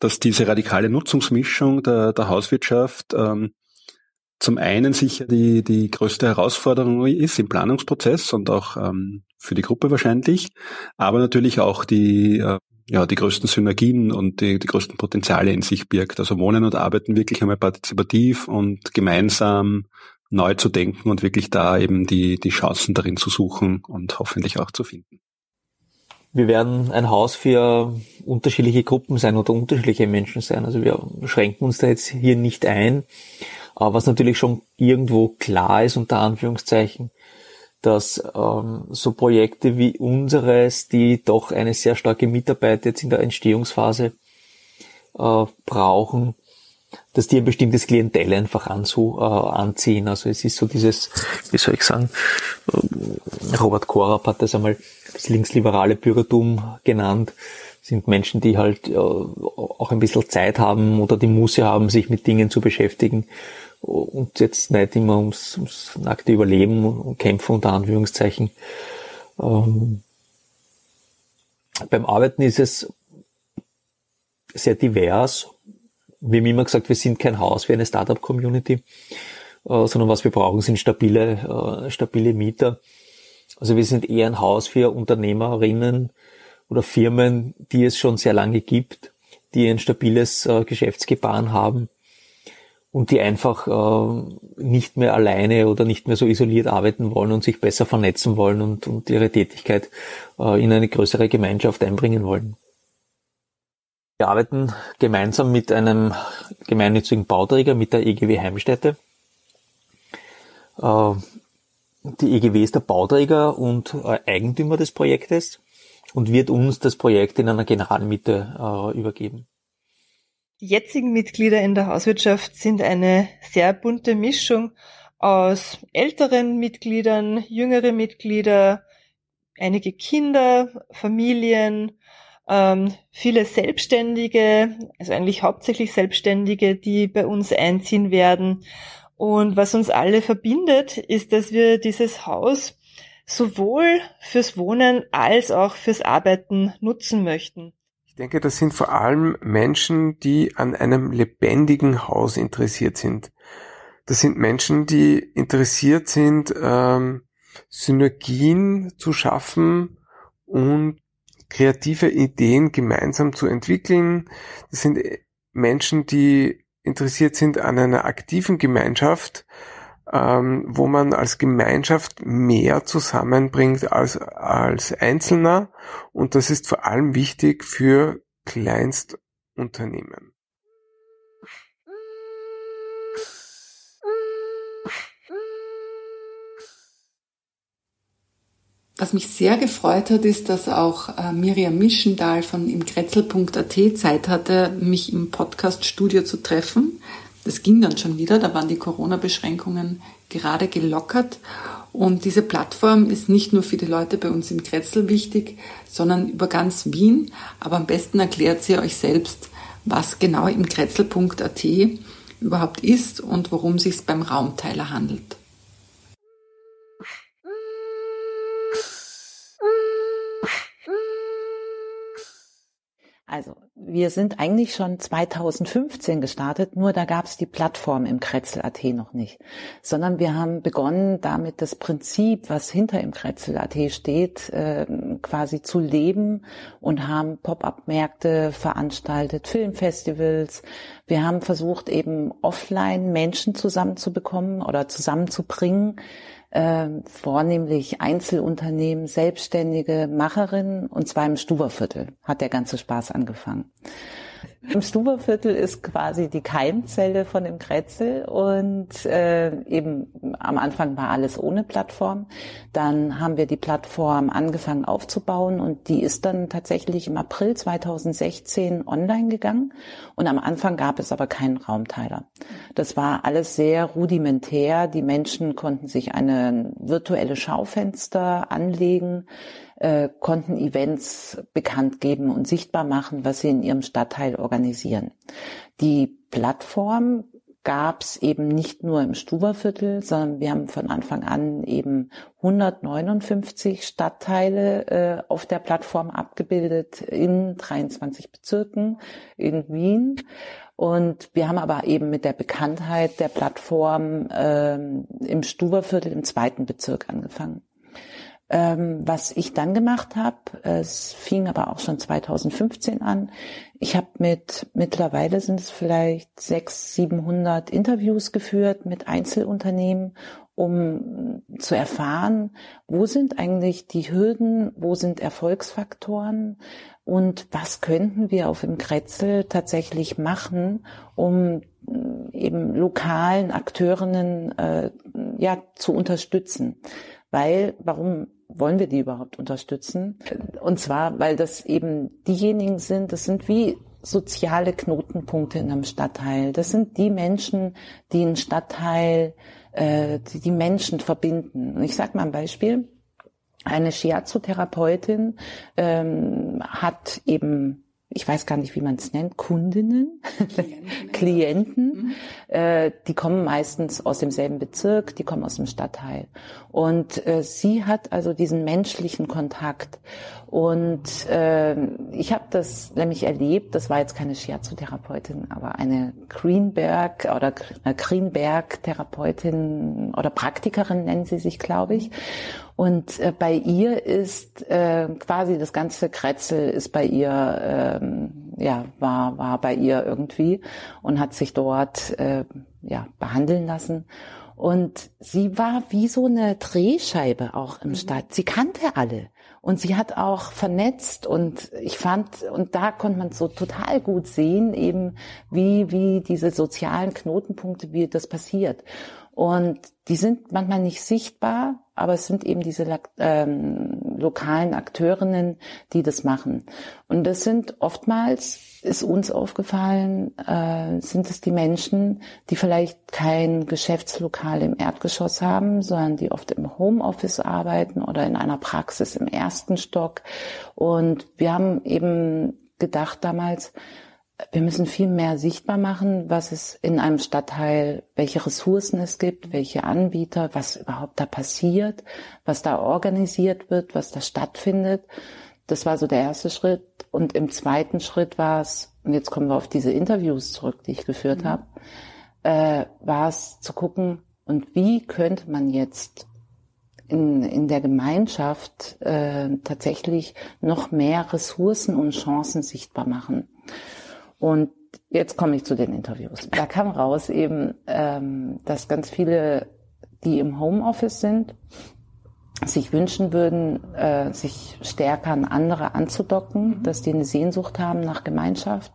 Speaker 7: dass diese radikale Nutzungsmischung der, der Hauswirtschaft ähm, zum einen sicher die, die größte Herausforderung ist im Planungsprozess und auch ähm, für die Gruppe wahrscheinlich, aber natürlich auch die, äh, ja, die größten Synergien und die, die größten Potenziale in sich birgt. Also Wohnen und Arbeiten wirklich einmal partizipativ und gemeinsam neu zu denken und wirklich da eben die, die Chancen darin zu suchen und hoffentlich auch zu finden
Speaker 8: wir werden ein Haus für unterschiedliche Gruppen sein oder unterschiedliche Menschen sein. Also wir schränken uns da jetzt hier nicht ein. Aber was natürlich schon irgendwo klar ist, unter Anführungszeichen, dass ähm, so Projekte wie unseres, die doch eine sehr starke Mitarbeit jetzt in der Entstehungsphase äh, brauchen, dass die ein bestimmtes Klientel einfach anzu, äh, anziehen. Also es ist so dieses, wie soll ich sagen, äh, Robert Korab hat das einmal das linksliberale Bürgertum genannt, sind Menschen, die halt äh, auch ein bisschen Zeit haben oder die Muße haben, sich mit Dingen zu beschäftigen und jetzt nicht immer ums, ums nackte Überleben und Kämpfen unter Anführungszeichen. Ähm, beim Arbeiten ist es sehr divers. Wir haben immer gesagt, wir sind kein Haus wie eine Startup-Community, äh, sondern was wir brauchen, sind stabile, äh, stabile Mieter also wir sind eher ein Haus für Unternehmerinnen oder Firmen, die es schon sehr lange gibt, die ein stabiles äh, Geschäftsgebaren haben und die einfach nicht mehr alleine oder nicht mehr so isoliert arbeiten wollen und sich besser vernetzen wollen und, ihre Tätigkeit in eine größere Gemeinschaft einbringen wollen. Wir arbeiten gemeinsam mit einem gemeinnützigen Bauträger, mit der EGW Heimstätte. Äh, die EGW ist der Bauträger und äh, Eigentümer des Projektes und wird uns das Projekt in einer Generalmiete äh, übergeben.
Speaker 2: Die jetzigen Mitglieder in der Hauswirtschaft sind eine sehr bunte Mischung aus älteren Mitgliedern, jüngere Mitglieder, einige Kinder, Familien, ähm, viele Selbstständige, also eigentlich hauptsächlich Selbstständige, die bei uns einziehen werden. Und was uns alle verbindet, ist, dass wir dieses Haus sowohl fürs Wohnen als auch fürs Arbeiten nutzen möchten.
Speaker 6: Ich denke, das sind vor allem Menschen, die an einem lebendigen Haus interessiert sind. Das sind Menschen, die interessiert sind, ähm, Synergien zu schaffen und kreative Ideen gemeinsam zu entwickeln. Das sind Menschen, die interessiert sind an einer aktiven Gemeinschaft, ähm, wo man als Gemeinschaft mehr zusammenbringt als, als Einzelner. Und das ist vor allem wichtig für Kleinstunternehmen.
Speaker 1: Was mich sehr gefreut hat, ist, dass auch äh, Miriam Mischendahl von imkretzel.at Zeit hatte, mich im Podcast-Studio zu treffen. Das ging dann schon wieder, da waren die Corona-Beschränkungen gerade gelockert. Und diese Plattform ist nicht nur für die Leute bei uns im Kretzel wichtig, sondern über ganz Wien. Aber am besten erklärt sie euch selbst, was genau im Kretzel.at überhaupt ist und worum es sich beim Raumteiler handelt.
Speaker 9: Also wir sind eigentlich schon 2015 gestartet, nur da gab es die Plattform im Kretzel.at noch nicht, sondern wir haben begonnen damit das Prinzip, was hinter im Kretzel.at steht, äh, quasi zu leben und haben Pop-up-Märkte veranstaltet, Filmfestivals. Wir haben versucht eben offline Menschen zusammenzubekommen oder zusammenzubringen, äh, vornehmlich Einzelunternehmen, selbstständige Macherinnen und zwar im Stuberviertel hat der ganze Spaß angefangen. Im Stuberviertel ist quasi die Keimzelle von dem Kretzel und äh, eben am Anfang war alles ohne Plattform. Dann haben wir die Plattform angefangen aufzubauen und die ist dann tatsächlich im April 2016 online gegangen und am Anfang gab es aber keinen Raumteiler. Das war alles sehr rudimentär. Die Menschen konnten sich eine virtuelle Schaufenster anlegen äh, konnten Events bekannt geben und sichtbar machen, was sie in ihrem Stadtteil organisieren. Die Plattform gab es eben nicht nur im Stuberviertel, sondern wir haben von Anfang an eben 159 Stadtteile äh, auf der Plattform abgebildet in 23 Bezirken in Wien. Und wir haben aber eben mit der Bekanntheit der Plattform äh, im Stuberviertel im zweiten Bezirk angefangen. Ähm, was ich dann gemacht habe, es fing aber auch schon 2015 an. Ich habe mit, mittlerweile sind es vielleicht 600, 700 Interviews geführt mit Einzelunternehmen, um zu erfahren, wo sind eigentlich die Hürden, wo sind Erfolgsfaktoren und was könnten wir auf dem Kretzel tatsächlich machen, um eben lokalen Akteurinnen äh, ja zu unterstützen. Weil, warum wollen wir die überhaupt unterstützen? Und zwar, weil das eben diejenigen sind, das sind wie soziale Knotenpunkte in einem Stadtteil. Das sind die Menschen, die einen Stadtteil, äh, die, die Menschen verbinden. Und ich sage mal ein Beispiel. Eine Shiatsu-Therapeutin ähm, hat eben ich weiß gar nicht, wie man es nennt, Kundinnen, Klienten, Klienten mhm. äh, die kommen meistens aus demselben Bezirk, die kommen aus dem Stadtteil. Und äh, sie hat also diesen menschlichen Kontakt. Und äh, ich habe das nämlich erlebt, das war jetzt keine Shiatsu-Therapeutin, aber eine Greenberg oder Greenberg-Therapeutin oder Praktikerin nennen sie sich, glaube ich. Und äh, bei ihr ist äh, quasi das ganze Kretzel ist bei ihr, ähm, ja, war, war bei ihr irgendwie und hat sich dort äh, ja, behandeln lassen. Und sie war wie so eine Drehscheibe auch im mhm. Stadt. Sie kannte alle. Und sie hat auch vernetzt und ich fand, und da konnte man so total gut sehen, eben wie, wie diese sozialen Knotenpunkte, wie das passiert. Und die sind manchmal nicht sichtbar, aber es sind eben diese ähm, lokalen Akteurinnen, die das machen. Und das sind oftmals, ist uns aufgefallen, äh, sind es die Menschen, die vielleicht kein Geschäftslokal im Erdgeschoss haben, sondern die oft im Homeoffice arbeiten oder in einer Praxis im ersten Stock. Und wir haben eben gedacht damals, wir müssen viel mehr sichtbar machen, was es in einem Stadtteil, welche Ressourcen es gibt, welche Anbieter, was überhaupt da passiert, was da organisiert wird, was da stattfindet. Das war so der erste Schritt. Und im zweiten Schritt war es, und jetzt kommen wir auf diese Interviews zurück, die ich geführt mhm. habe, äh, war es zu gucken, und wie könnte man jetzt in, in der Gemeinschaft äh, tatsächlich noch mehr Ressourcen und Chancen sichtbar machen. Und jetzt komme ich zu den Interviews. Da kam raus eben, ähm, dass ganz viele, die im Homeoffice sind, sich wünschen würden, äh, sich stärker an andere anzudocken, mhm. dass die eine Sehnsucht haben nach Gemeinschaft,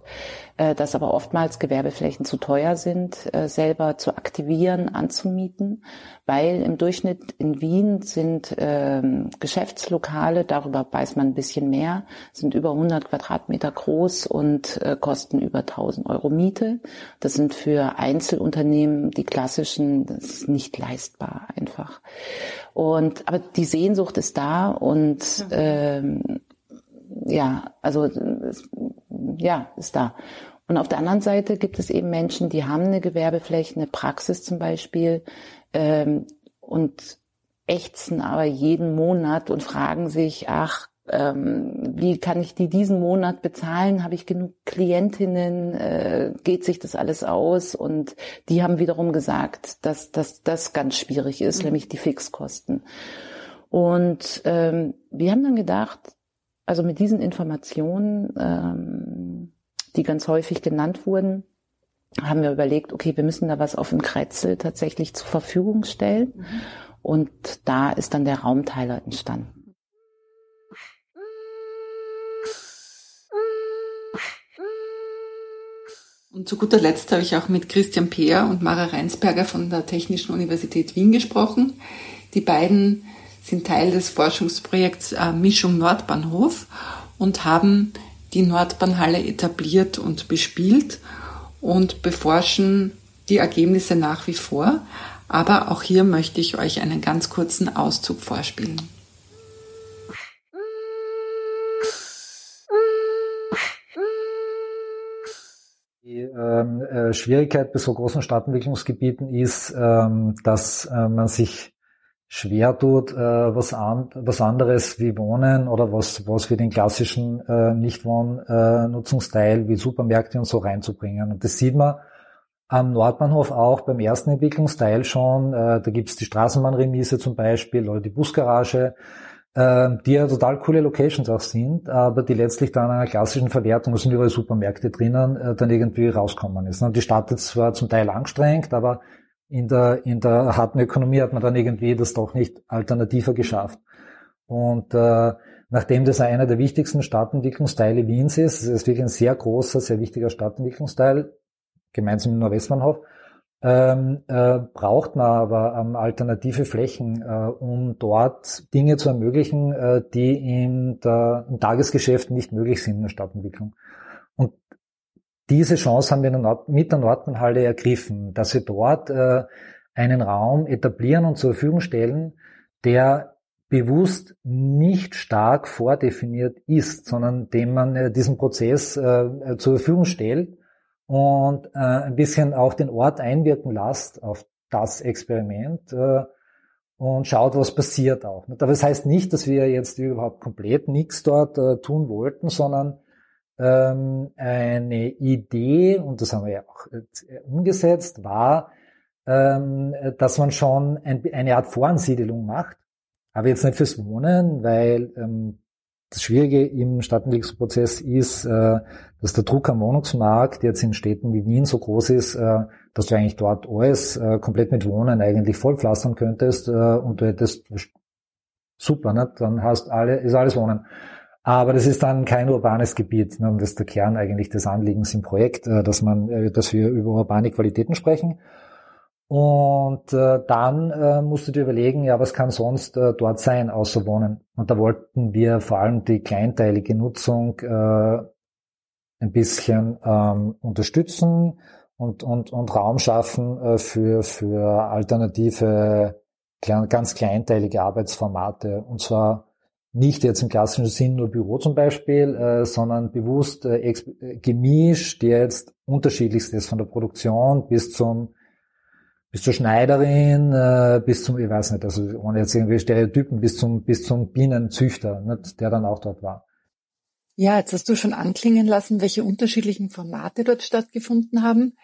Speaker 9: dass aber oftmals Gewerbeflächen zu teuer sind, äh, selber zu aktivieren, anzumieten, weil im Durchschnitt in Wien sind äh, Geschäftslokale, darüber weiß man ein bisschen mehr, sind über 100 Quadratmeter groß und äh, kosten über 1000 Euro Miete. Das sind für Einzelunternehmen die klassischen, das ist nicht leistbar einfach. Und aber die Sehnsucht ist da und ähm, ja, also ja, ist da. Und auf der anderen Seite gibt es eben Menschen, die haben eine Gewerbefläche, eine Praxis zum Beispiel ähm, und ächzen aber jeden Monat und fragen sich, ach, ähm, wie kann ich die diesen Monat bezahlen? Habe ich genug Klientinnen? Äh, geht sich das alles aus? Und die haben wiederum gesagt, dass, dass das ganz schwierig ist, mhm. nämlich die Fixkosten. Und ähm, wir haben dann gedacht, also mit diesen Informationen, ähm, die ganz häufig genannt wurden, haben wir überlegt, okay, wir müssen da was auf dem Kretzel tatsächlich zur Verfügung stellen. Mhm. Und da ist dann der Raumteiler entstanden.
Speaker 1: Und zu guter Letzt habe ich auch mit Christian Peer und Mara Reinsberger von der Technischen Universität Wien gesprochen. Die beiden sind Teil des Forschungsprojekts äh, Mischung Nordbahnhof und haben die Nordbahnhalle etabliert und bespielt und beforschen die Ergebnisse nach wie vor. Aber auch hier möchte ich euch einen ganz kurzen Auszug vorspielen.
Speaker 10: Die ähm, äh, Schwierigkeit bei so großen Stadtentwicklungsgebieten ist, ähm, dass äh, man sich schwer tut, äh, was, an, was anderes wie Wohnen oder was, was wie den klassischen äh, Nichtwohn-Nutzungsteil wie Supermärkte und so reinzubringen. Und das sieht man am Nordbahnhof auch beim ersten Entwicklungsteil schon. Äh, da gibt's die Straßenbahnremise zum Beispiel oder die Busgarage äh, die ja total coole Locations auch sind, aber die letztlich dann einer klassischen Verwertung, da sind überall Supermärkte drinnen, äh, dann irgendwie rauskommen ist. Und die Stadt ist zwar zum Teil angestrengt, aber in der, in der harten Ökonomie hat man dann irgendwie das doch nicht alternativer geschafft. Und äh, nachdem das einer der wichtigsten Stadtentwicklungsteile Wiens ist, es ist wirklich ein sehr großer, sehr wichtiger Stadtentwicklungsteil, gemeinsam mit Nordwestbahnhof, ähm, äh, braucht man aber ähm, alternative Flächen, äh, um dort Dinge zu ermöglichen, äh, die in der, im Tagesgeschäft nicht möglich sind in der Stadtentwicklung. Und diese Chance haben wir mit der Nordbahnhalle ergriffen, dass wir dort äh, einen Raum etablieren und zur Verfügung stellen, der bewusst nicht stark vordefiniert ist, sondern dem man äh, diesen Prozess äh, zur Verfügung stellt und ein bisschen auch den Ort einwirken lasst auf das Experiment und schaut, was passiert auch. Aber das heißt nicht, dass wir jetzt überhaupt komplett nichts dort tun wollten, sondern ähm, eine Idee, und das haben wir ja auch äh, umgesetzt, war, ähm, dass man schon ein, eine Art Voransiedelung macht, aber jetzt nicht fürs Wohnen, weil ähm, das Schwierige im Stadtentwicklungsprozess ist, äh, dass der Druck am Wohnungsmarkt jetzt in Städten wie Wien so groß ist, äh, dass du eigentlich dort alles äh, komplett mit Wohnen eigentlich vollpflastern könntest und du hättest super, ne? dann hast alle, ist alles Wohnen. Aber das ist dann kein urbanes Gebiet. Ne? Und das ist der Kern eigentlich des Anliegens im Projekt, dass man, dass wir über urbane Qualitäten sprechen. Und äh, dann äh, musst du dir überlegen, ja, was kann sonst äh, dort sein, außer Wohnen. Und da wollten wir vor allem die kleinteilige Nutzung äh, ein bisschen ähm, unterstützen und, und, und Raum schaffen äh, für, für alternative, ganz kleinteilige Arbeitsformate. Und zwar nicht jetzt im klassischen Sinn nur Büro zum Beispiel, äh, sondern bewusst äh, äh gemischt, jetzt unterschiedlichst ist von der Produktion bis zum bis zur Schneiderin, äh, bis zum, ich weiß nicht, also ohne jetzt irgendwie Stereotypen, bis zum, bis zum Bienenzüchter, nicht, der dann auch dort war.
Speaker 1: Ja, jetzt hast du schon anklingen lassen, welche unterschiedlichen Formate dort stattgefunden haben.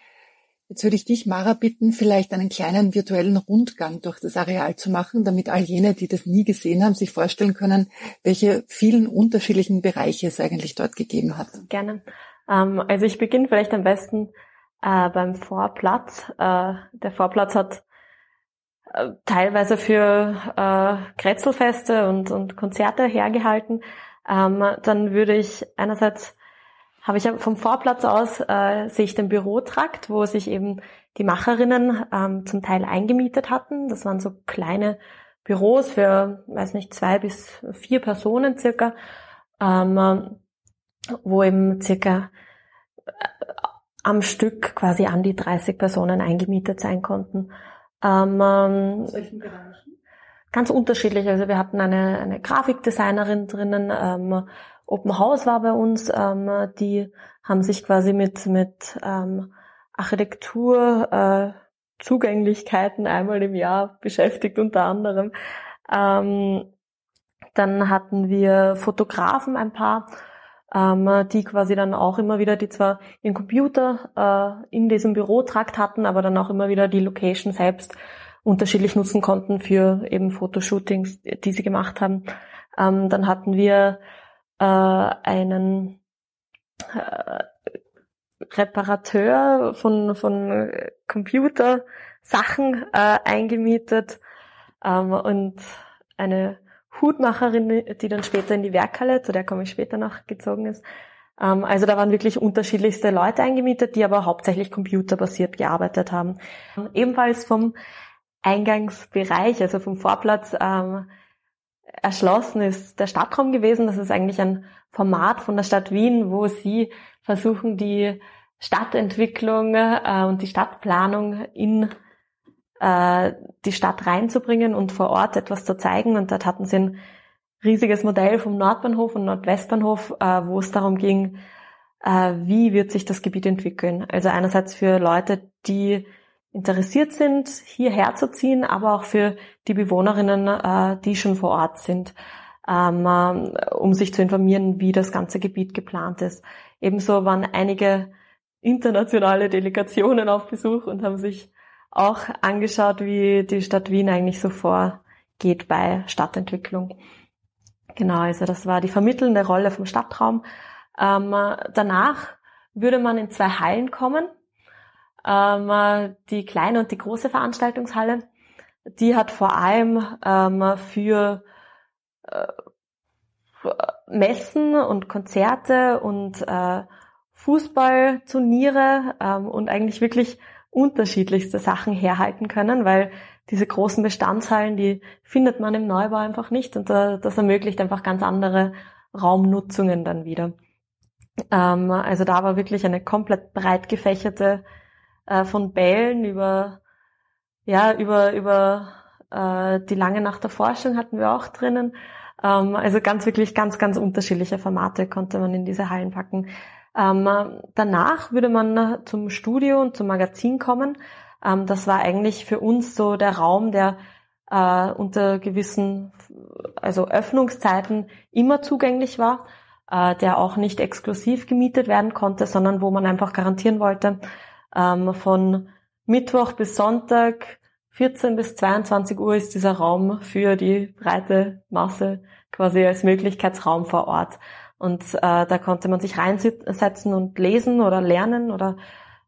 Speaker 1: Jetzt würde ich dich, Mara, bitten, vielleicht einen kleinen virtuellen Rundgang durch das Areal zu machen, damit all jene, die das nie gesehen haben, sich vorstellen können, welche vielen unterschiedlichen Bereiche es eigentlich dort gegeben hat.
Speaker 11: Gerne. Ähm, also ich beginne vielleicht am besten äh, beim Vorplatz. Äh, der Vorplatz hat äh, teilweise für Kretzelfeste und, und Konzerte hergehalten. Ähm, dann würde ich einerseits habe ich vom Vorplatz aus äh, sehe ich den Bürotrakt, wo sich eben die Macherinnen ähm, zum Teil eingemietet hatten. Das waren so kleine Büros für, weiß nicht, zwei bis vier Personen circa, ähm, wo eben circa äh, am Stück quasi an die 30 Personen eingemietet sein konnten. Ähm, Bereichen? Ganz unterschiedlich. Also wir hatten eine, eine Grafikdesignerin drinnen, ähm, Open House war bei uns, ähm, die haben sich quasi mit, mit ähm, Architektur, äh, Zugänglichkeiten einmal im Jahr beschäftigt unter anderem. Ähm, dann hatten wir Fotografen ein paar, ähm, die quasi dann auch immer wieder, die zwar ihren Computer äh, in diesem Bürotrakt hatten, aber dann auch immer wieder die Location selbst unterschiedlich nutzen konnten für eben Fotoshootings, die sie gemacht haben. Ähm, dann hatten wir äh, einen äh, Reparateur von, von Computersachen äh, eingemietet ähm, und eine Hutmacherin, die dann später in die Werkhalle, zu der komme ich später noch, gezogen ist. Ähm, also da waren wirklich unterschiedlichste Leute eingemietet, die aber hauptsächlich computerbasiert gearbeitet haben. Ebenfalls vom Eingangsbereich, also vom Vorplatz, ähm, erschlossen ist der Stadtraum gewesen. Das ist eigentlich ein Format von der Stadt Wien, wo sie versuchen, die Stadtentwicklung äh, und die Stadtplanung in äh, die Stadt reinzubringen und vor Ort etwas zu zeigen. Und dort hatten sie ein riesiges Modell vom Nordbahnhof und Nordwestbahnhof, äh, wo es darum ging, äh, wie wird sich das Gebiet entwickeln. Also einerseits für Leute, die interessiert sind, hierher zu ziehen, aber auch für die Bewohnerinnen, äh, die schon vor Ort sind, ähm, äh, um sich zu informieren, wie das ganze Gebiet geplant ist. Ebenso waren einige internationale Delegationen auf Besuch und haben sich auch angeschaut, wie die Stadt Wien eigentlich so vorgeht bei Stadtentwicklung. Genau, also das war die vermittelnde Rolle vom Stadtraum. Ähm, danach würde man in zwei Hallen kommen ähm, die kleine und die große Veranstaltungshalle. Die hat vor allem ähm, für äh, Messen und Konzerte und äh, Fußballturniere ähm, und eigentlich wirklich unterschiedlichste Sachen herhalten können, weil diese großen Bestandshallen, die findet man im Neubau einfach nicht und äh, das ermöglicht einfach ganz andere Raumnutzungen dann wieder. Ähm, also da war wirklich eine komplett breit gefächerte äh, von Bällen über, ja, über, über äh, die lange Nacht der Forschung hatten wir auch drinnen. Ähm, also ganz wirklich ganz, ganz unterschiedliche Formate konnte man in diese Hallen packen. Ähm, danach würde man zum Studio und zum Magazin kommen. Ähm, das war eigentlich für uns so der Raum, der äh, unter gewissen, also Öffnungszeiten immer zugänglich war, äh, der auch nicht exklusiv gemietet werden konnte, sondern wo man einfach garantieren wollte, ähm, von Mittwoch bis Sonntag 14 bis 22 Uhr ist dieser Raum für die breite Masse quasi als Möglichkeitsraum vor Ort. Und äh, da konnte man sich reinsetzen und lesen oder lernen oder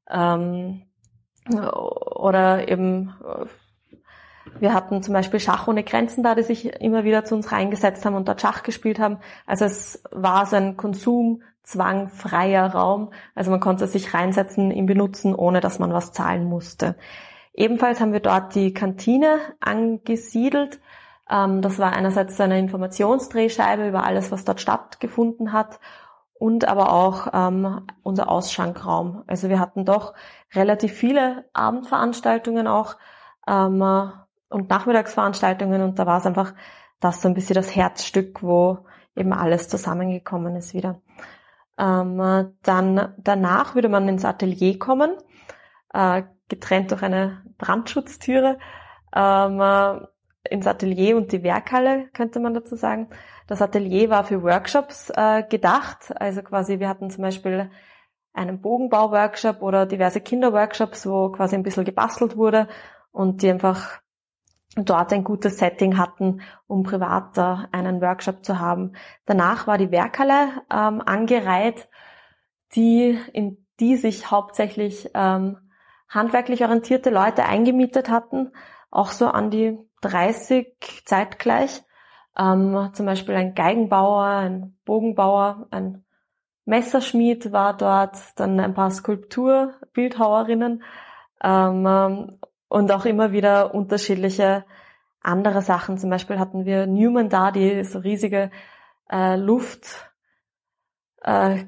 Speaker 11: ähm, oder eben wir hatten zum Beispiel Schach ohne Grenzen da, die sich immer wieder zu uns reingesetzt haben und dort Schach gespielt haben. Also es war so ein konsumzwangfreier Raum. Also man konnte sich reinsetzen, ihn benutzen, ohne dass man was zahlen musste. Ebenfalls haben wir dort die Kantine angesiedelt. Ähm, das war einerseits eine Informationsdrehscheibe über alles, was dort stattgefunden hat und aber auch ähm, unser Ausschankraum. Also wir hatten doch relativ viele Abendveranstaltungen auch ähm, und Nachmittagsveranstaltungen und da war es einfach das so ein bisschen das Herzstück, wo eben alles zusammengekommen ist wieder. Ähm, dann danach würde man ins Atelier kommen, äh, getrennt durch eine Brandschutztüre. Ähm, äh, ins Atelier und die Werkhalle, könnte man dazu sagen. Das Atelier war für Workshops äh, gedacht. Also quasi, wir hatten zum Beispiel einen Bogenbau-Workshop oder diverse Kinderworkshops, wo quasi ein bisschen gebastelt wurde und die einfach dort ein gutes Setting hatten, um privat da einen Workshop zu haben. Danach war die Werkhalle ähm, angereiht, die, in die sich hauptsächlich ähm, handwerklich orientierte Leute eingemietet hatten, auch so an die 30 zeitgleich. Ähm, zum Beispiel ein Geigenbauer, ein Bogenbauer, ein Messerschmied war dort, dann ein paar Skulpturbildhauerinnen ähm, und auch immer wieder unterschiedliche andere Sachen. Zum Beispiel hatten wir Newman da, die so riesige äh, Luft äh,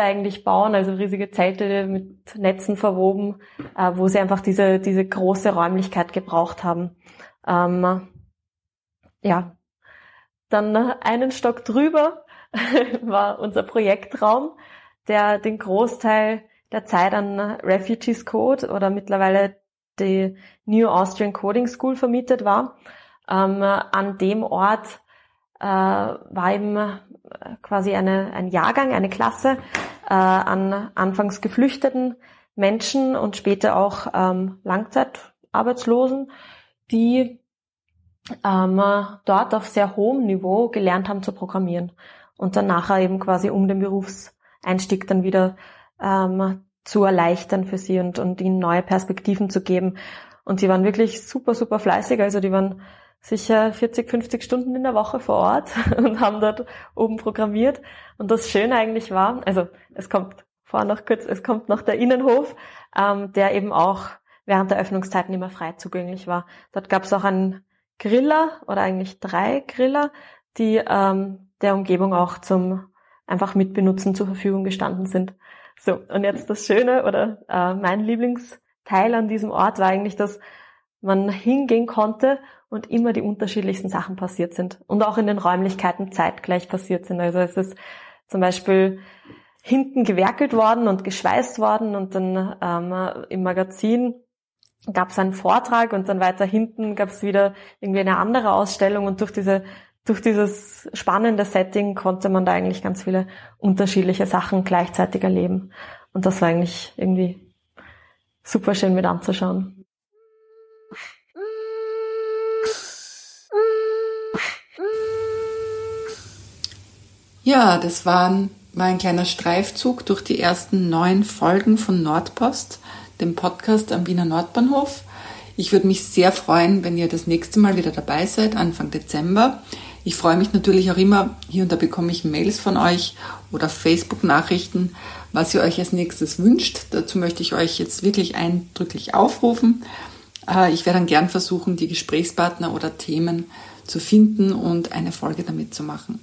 Speaker 11: eigentlich bauen, also riesige Zelte mit Netzen verwoben, äh, wo sie einfach diese, diese große Räumlichkeit gebraucht haben. Ähm, ja, dann einen Stock drüber war unser Projektraum, der den Großteil der Zeit an Refugees Code oder mittlerweile die New Austrian Coding School vermietet war. Ähm, an dem Ort äh, war eben äh, quasi eine, ein Jahrgang, eine Klasse äh, an anfangs geflüchteten Menschen und später auch ähm, Langzeitarbeitslosen, die ähm, dort auf sehr hohem Niveau gelernt haben zu programmieren und dann nachher eben quasi um den Berufseinstieg dann wieder ähm, zu erleichtern für sie und, und ihnen neue Perspektiven zu geben. Und sie waren wirklich super, super fleißig. Also die waren sicher 40, 50 Stunden in der Woche vor Ort und haben dort oben programmiert. Und das Schöne eigentlich war, also es kommt vorher noch kurz, es kommt noch der Innenhof, ähm, der eben auch während der Öffnungszeiten immer frei zugänglich war. Dort gab es auch einen Griller oder eigentlich drei Griller, die ähm, der Umgebung auch zum einfach mitbenutzen zur Verfügung gestanden sind. So, und jetzt das Schöne oder äh, mein Lieblingsteil an diesem Ort war eigentlich, dass man hingehen konnte und immer die unterschiedlichsten Sachen passiert sind und auch in den Räumlichkeiten zeitgleich passiert sind. Also es ist zum Beispiel hinten gewerkelt worden und geschweißt worden und dann ähm, im Magazin gab es einen Vortrag und dann weiter hinten gab es wieder irgendwie eine andere Ausstellung und durch diese durch dieses spannende Setting konnte man da eigentlich ganz viele unterschiedliche Sachen gleichzeitig erleben. Und das war eigentlich irgendwie super schön mit anzuschauen.
Speaker 1: Ja, das war ein kleiner Streifzug durch die ersten neun Folgen von Nordpost, dem Podcast am Wiener Nordbahnhof. Ich würde mich sehr freuen, wenn ihr das nächste Mal wieder dabei seid, Anfang Dezember. Ich freue mich natürlich auch immer, hier und da bekomme ich Mails von euch oder Facebook-Nachrichten, was ihr euch als nächstes wünscht. Dazu möchte ich euch jetzt wirklich eindrücklich aufrufen. Äh, ich werde dann gern versuchen, die Gesprächspartner oder Themen zu finden und eine Folge damit zu machen.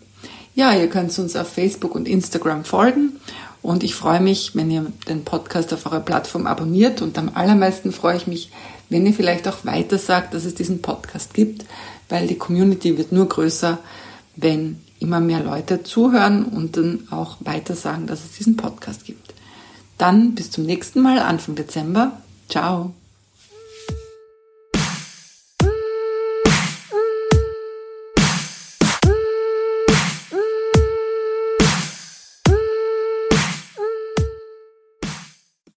Speaker 1: Ja, ihr könnt uns auf Facebook und Instagram folgen und ich freue mich, wenn ihr den Podcast auf eurer Plattform abonniert und am allermeisten freue ich mich, wenn ihr vielleicht auch weiter sagt, dass es diesen Podcast gibt, weil die Community wird nur größer, wenn immer mehr Leute zuhören und dann auch weiter sagen, dass es diesen Podcast gibt. Dann bis zum nächsten Mal, Anfang Dezember. Ciao.